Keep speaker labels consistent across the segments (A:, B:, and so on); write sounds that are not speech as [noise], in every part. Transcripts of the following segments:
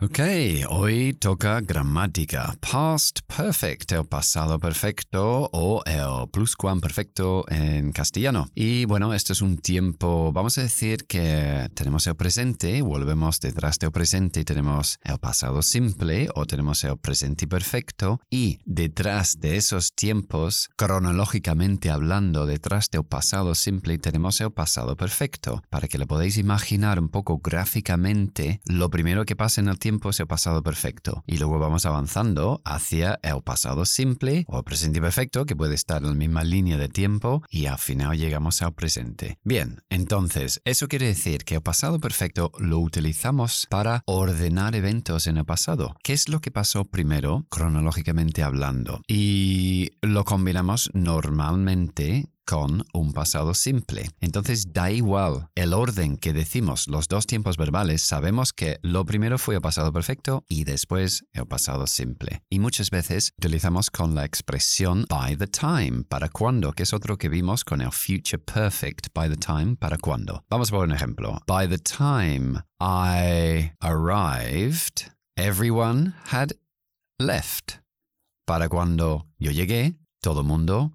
A: Ok, hoy toca gramática. Past perfect, el pasado perfecto o el pluscuamperfecto en castellano. Y bueno, esto es un tiempo, vamos a decir que tenemos el presente, volvemos detrás del presente y tenemos el pasado simple o tenemos el presente perfecto. Y detrás de esos tiempos, cronológicamente hablando, detrás del pasado simple tenemos el pasado perfecto. Para que lo podáis imaginar un poco gráficamente, lo primero que pasa en el tiempo es el pasado perfecto. Y luego vamos avanzando hacia el pasado simple o presente perfecto, que puede estar en la misma línea de tiempo, y al final llegamos al presente. Bien, entonces, eso quiere decir que el pasado perfecto lo utilizamos para ordenar eventos en el pasado. ¿Qué es lo que pasó primero, cronológicamente hablando? Y lo combinamos normalmente con un pasado simple. Entonces da igual el orden que decimos los dos tiempos verbales, sabemos que lo primero fue el pasado perfecto y después el pasado simple. Y muchas veces utilizamos con la expresión by the time, para cuando, que es otro que vimos con el future perfect, by the time, para cuando. Vamos por un ejemplo. By the time I arrived, everyone had left. Para cuando yo llegué, todo el mundo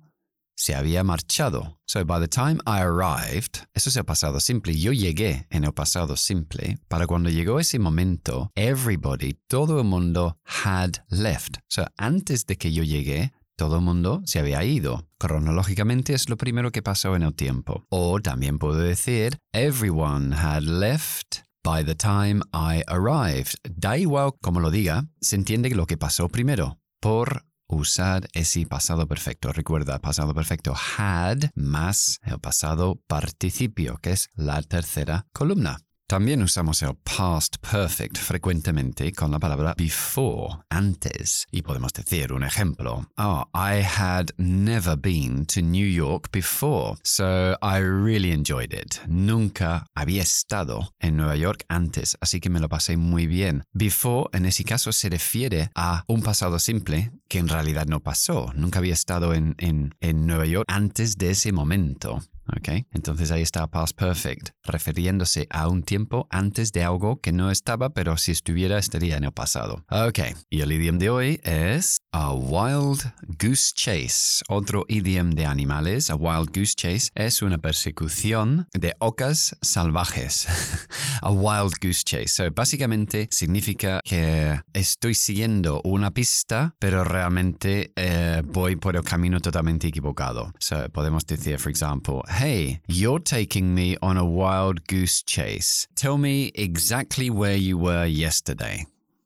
A: se había marchado. So by the time I arrived, eso es el pasado simple. Yo llegué en el pasado simple. Para cuando llegó ese momento, everybody, todo el mundo had left. So antes de que yo llegué, todo el mundo se había ido. Cronológicamente es lo primero que pasó en el tiempo. O también puedo decir, everyone had left by the time I arrived. Da igual como lo diga, se entiende lo que pasó primero. Por usar ese pasado perfecto. Recuerda, pasado perfecto had más el pasado participio, que es la tercera columna. También usamos el past perfect frecuentemente con la palabra before, antes. Y podemos decir un ejemplo. Oh, I had never been to New York before, so I really enjoyed it. Nunca había estado en Nueva York antes, así que me lo pasé muy bien. Before, en ese caso, se refiere a un pasado simple que en realidad no pasó. Nunca había estado en, en, en Nueva York antes de ese momento. Okay. Entonces ahí está past perfect, refiriéndose a un tiempo antes de algo que no estaba, pero si estuviera estaría en el pasado. Ok, y el idioma de hoy es a wild goose chase. Otro idioma de animales, a wild goose chase, es una persecución de ocas salvajes. [laughs] a wild goose chase. So, básicamente significa que estoy siguiendo una pista, pero realmente eh, voy por el camino totalmente equivocado. So, podemos decir, for example, Hey, you're taking me on a wild goose chase. Tell me exactly where you were yesterday.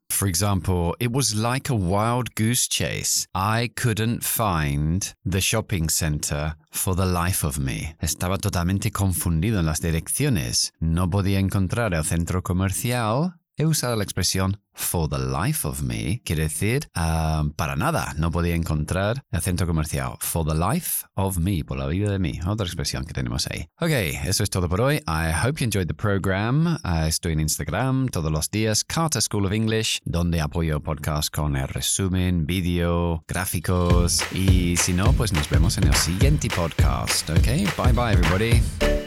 A: For example, it was like a wild goose chase. I couldn't find the shopping center for the life of me. Estaba totalmente confundido en las direcciones. No podía encontrar el centro comercial. He usado la expresión for the life of me quiere decir um, para nada, no podía encontrar el centro comercial. For the life of me, por la vida de mí, otra expresión que tenemos ahí. Ok, eso es todo por hoy. I hope you enjoyed the program. Uh, estoy en Instagram todos los días, Carter School of English, donde apoyo podcast con el resumen, vídeo, gráficos y si no, pues nos vemos en el siguiente podcast. Ok, bye bye everybody.